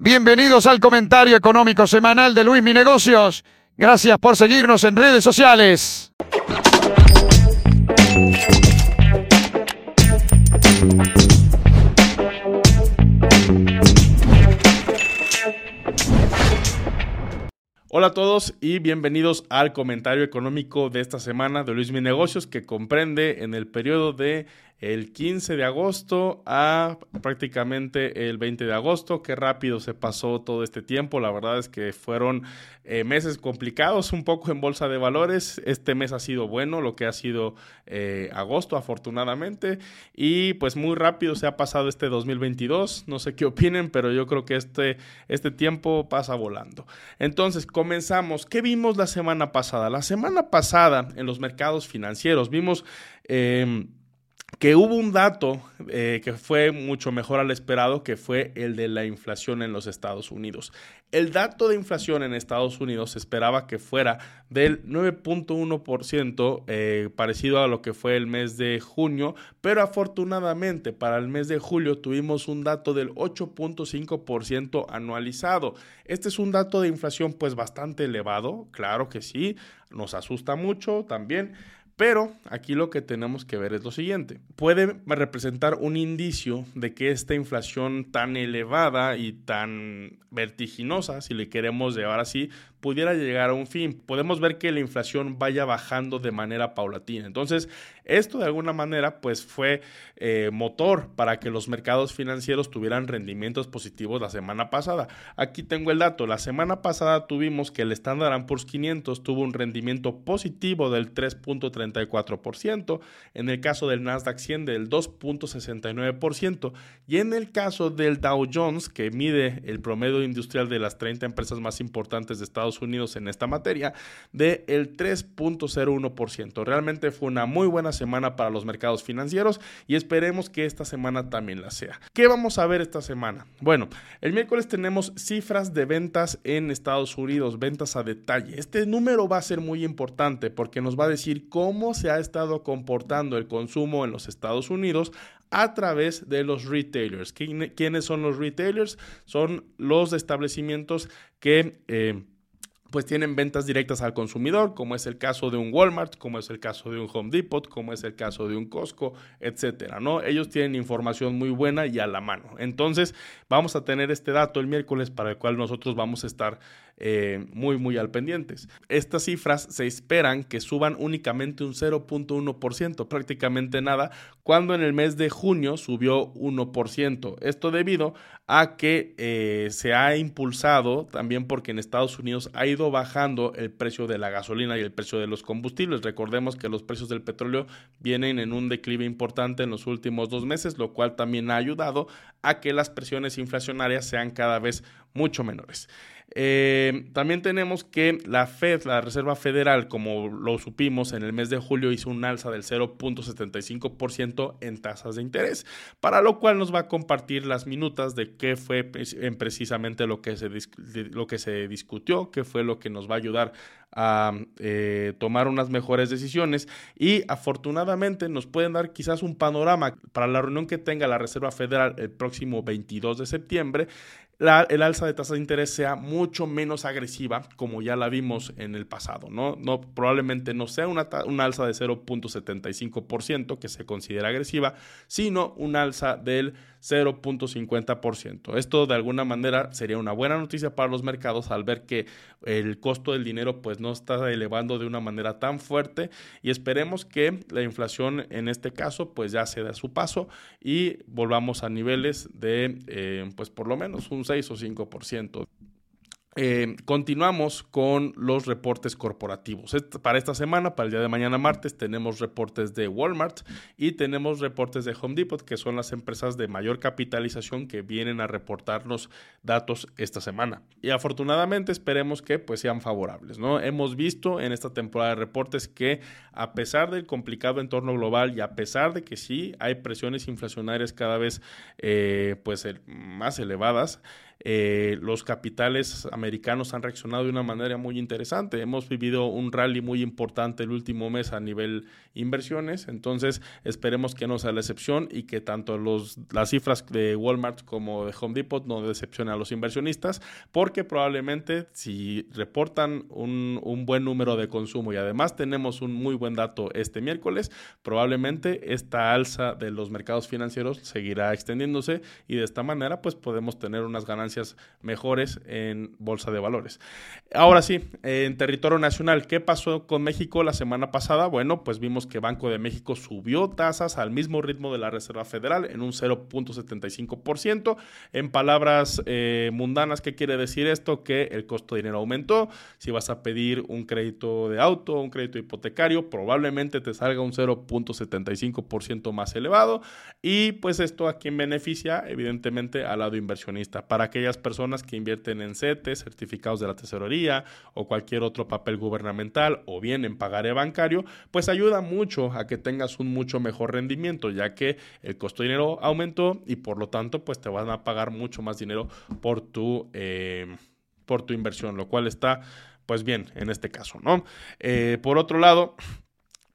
Bienvenidos al comentario económico semanal de Luis Mi Negocios. Gracias por seguirnos en redes sociales. Hola a todos y bienvenidos al comentario económico de esta semana de Luis Mi Negocios que comprende en el periodo de el 15 de agosto a prácticamente el 20 de agosto. Qué rápido se pasó todo este tiempo. La verdad es que fueron eh, meses complicados un poco en bolsa de valores. Este mes ha sido bueno, lo que ha sido eh, agosto afortunadamente. Y pues muy rápido se ha pasado este 2022. No sé qué opinen, pero yo creo que este, este tiempo pasa volando. Entonces, comenzamos. ¿Qué vimos la semana pasada? La semana pasada en los mercados financieros vimos... Em, que hubo un dato eh, que fue mucho mejor al esperado, que fue el de la inflación en los Estados Unidos. El dato de inflación en Estados Unidos se esperaba que fuera del 9.1%, eh, parecido a lo que fue el mes de junio, pero afortunadamente para el mes de julio tuvimos un dato del 8.5% anualizado. Este es un dato de inflación pues bastante elevado, claro que sí, nos asusta mucho también pero aquí lo que tenemos que ver es lo siguiente. Puede representar un indicio de que esta inflación tan elevada y tan vertiginosa, si le queremos llevar así, pudiera llegar a un fin. Podemos ver que la inflación vaya bajando de manera paulatina. Entonces, esto de alguna manera pues fue eh, motor para que los mercados financieros tuvieran rendimientos positivos la semana pasada. Aquí tengo el dato. La semana pasada tuvimos que el Standard Poor's 500 tuvo un rendimiento positivo del 3.34%, en el caso del Nasdaq 100 del 2.69% y en el caso del Dow Jones que mide el promedio industrial de las 30 empresas más importantes de Estados Unidos en esta materia del el 3.01%. Realmente fue una muy buena semana para los mercados financieros y esperemos que esta semana también la sea. ¿Qué vamos a ver esta semana? Bueno, el miércoles tenemos cifras de ventas en Estados Unidos, ventas a detalle. Este número va a ser muy importante porque nos va a decir cómo se ha estado comportando el consumo en los Estados Unidos a través de los retailers. ¿Quiénes son los retailers? Son los establecimientos que... Eh, pues tienen ventas directas al consumidor, como es el caso de un Walmart, como es el caso de un Home Depot, como es el caso de un Costco, etcétera, ¿no? Ellos tienen información muy buena y a la mano. Entonces, vamos a tener este dato el miércoles para el cual nosotros vamos a estar eh, muy, muy al pendientes. Estas cifras se esperan que suban únicamente un 0.1%, prácticamente nada, cuando en el mes de junio subió 1%. Esto debido a que eh, se ha impulsado también porque en Estados Unidos ha ido bajando el precio de la gasolina y el precio de los combustibles. Recordemos que los precios del petróleo vienen en un declive importante en los últimos dos meses, lo cual también ha ayudado a que las presiones inflacionarias sean cada vez mucho menores. Eh, también tenemos que la Fed, la Reserva Federal, como lo supimos en el mes de julio, hizo un alza del 0.75% en tasas de interés, para lo cual nos va a compartir las minutas de qué fue precisamente lo que se, lo que se discutió, qué fue lo que nos va a ayudar a eh, tomar unas mejores decisiones. Y afortunadamente nos pueden dar quizás un panorama para la reunión que tenga la Reserva Federal el próximo 22 de septiembre el alza de tasa de interés sea mucho menos agresiva como ya la vimos en el pasado, ¿no? no probablemente no sea una, una alza de 0.75% que se considera agresiva, sino un alza del 0.50%. Esto de alguna manera sería una buena noticia para los mercados al ver que el costo del dinero pues no está elevando de una manera tan fuerte y esperemos que la inflación en este caso pues ya se dé su paso y volvamos a niveles de eh, pues por lo menos un 6 o 5%. Eh, continuamos con los reportes corporativos. para esta semana, para el día de mañana martes, tenemos reportes de Walmart y tenemos reportes de Home Depot, que son las empresas de mayor capitalización que vienen a reportarnos datos esta semana. Y afortunadamente esperemos que pues sean favorables. ¿no? Hemos visto en esta temporada de reportes que a pesar del complicado entorno global y a pesar de que sí hay presiones inflacionarias cada vez eh, pues más elevadas, eh, los capitales americanos han reaccionado de una manera muy interesante. Hemos vivido un rally muy importante el último mes a nivel inversiones, entonces esperemos que no sea la excepción y que tanto los, las cifras de Walmart como de Home Depot no decepcionen a los inversionistas, porque probablemente si reportan un, un buen número de consumo y además tenemos un muy buen dato este miércoles, probablemente esta alza de los mercados financieros seguirá extendiéndose y de esta manera pues podemos tener unas ganancias mejores en bolsa de valores. Ahora sí, en territorio nacional, ¿qué pasó con México la semana pasada? Bueno, pues vimos que Banco de México subió tasas al mismo ritmo de la Reserva Federal en un 0.75%. En palabras eh, mundanas, ¿qué quiere decir esto? Que el costo de dinero aumentó. Si vas a pedir un crédito de auto, un crédito hipotecario, probablemente te salga un 0.75% más elevado. Y pues esto a quien beneficia, evidentemente, al lado inversionista. Para aquellas personas que invierten en CETES, certificados de la tesorería o cualquier otro papel gubernamental o bien en pagaré bancario, pues ayuda mucho a que tengas un mucho mejor rendimiento, ya que el costo de dinero aumentó y por lo tanto, pues te van a pagar mucho más dinero por tu, eh, por tu inversión, lo cual está pues bien en este caso, ¿no? Eh, por otro lado,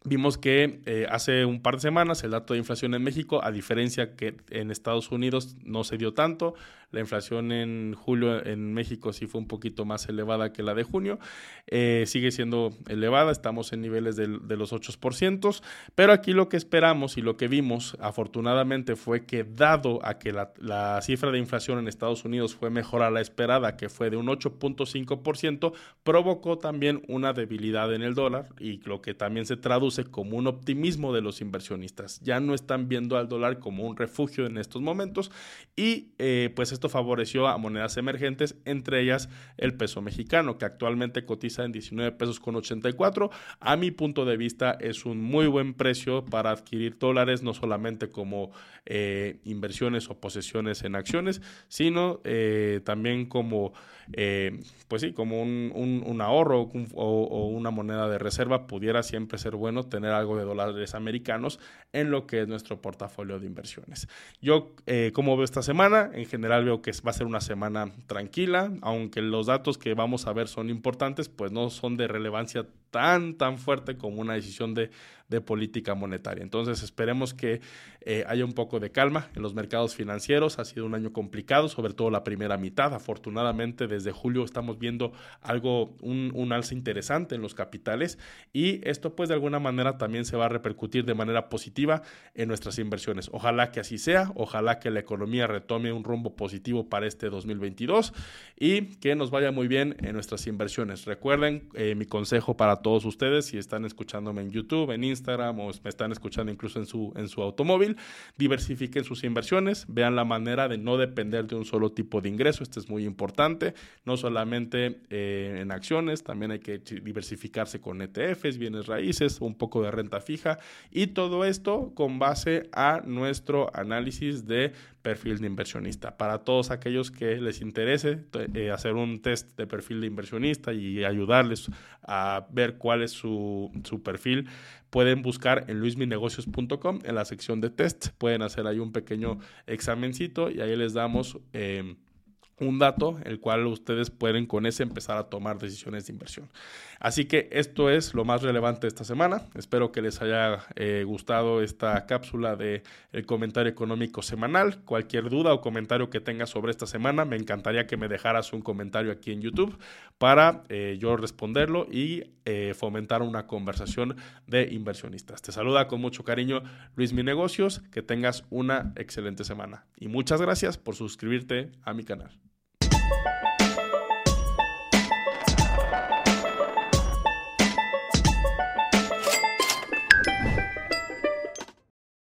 Vimos que eh, hace un par de semanas el dato de inflación en México, a diferencia que en Estados Unidos no se dio tanto, la inflación en julio en México sí fue un poquito más elevada que la de junio, eh, sigue siendo elevada, estamos en niveles de, los 8%, pero aquí lo que esperamos y lo que vimos afortunadamente fue que dado a que la, la cifra de inflación en Estados Unidos fue mejor a la esperada, que fue de un 8.5%, provocó también una debilidad en el dólar y lo que también se traduce como un optimismo de los inversionistas. Ya no están viendo al dólar como un refugio en estos momentos y eh, pues esto favoreció a monedas emergentes, entre ellas el peso mexicano, que actualmente cotiza en 19 pesos con 84. A mi punto de vista es un muy buen precio para adquirir dólares, no solamente como eh, inversiones o posesiones en acciones, sino eh, también como, pues sí, como un, ahorro o una moneda de reserva pudiera siempre ser bueno tener algo de dólares americanos en lo que es nuestro portafolio de inversiones. Yo, eh, como veo esta semana, en general veo que va a ser una semana tranquila, aunque los datos que vamos a ver son importantes, pues no son de relevancia tan, tan fuerte como una decisión de, de política monetaria. Entonces esperemos que eh, haya un poco de calma en los mercados financieros. Ha sido un año complicado, sobre todo la primera mitad. Afortunadamente desde julio estamos viendo algo, un, un alza interesante en los capitales y esto pues de alguna manera también se va a repercutir de manera positiva en nuestras inversiones. Ojalá que así sea, ojalá que la economía retome un rumbo positivo para este 2022 y que nos vaya muy bien en nuestras inversiones. Recuerden eh, mi consejo para todos ustedes, si están escuchándome en YouTube, en Instagram o me están escuchando incluso en su, en su automóvil, diversifiquen sus inversiones, vean la manera de no depender de un solo tipo de ingreso, esto es muy importante, no solamente eh, en acciones, también hay que diversificarse con ETFs, bienes raíces, un poco de renta fija y todo esto con base a nuestro análisis de perfil de inversionista. Para todos aquellos que les interese eh, hacer un test de perfil de inversionista y ayudarles a ver cuál es su, su perfil, pueden buscar en luisminegocios.com en la sección de test. Pueden hacer ahí un pequeño examencito y ahí les damos... Eh, un dato el cual ustedes pueden con ese empezar a tomar decisiones de inversión. Así que esto es lo más relevante esta semana. Espero que les haya eh, gustado esta cápsula de el comentario económico semanal. Cualquier duda o comentario que tengas sobre esta semana, me encantaría que me dejaras un comentario aquí en YouTube para eh, yo responderlo y eh, fomentar una conversación de inversionistas. Te saluda con mucho cariño Luis Mi Negocios. Que tengas una excelente semana y muchas gracias por suscribirte a mi canal.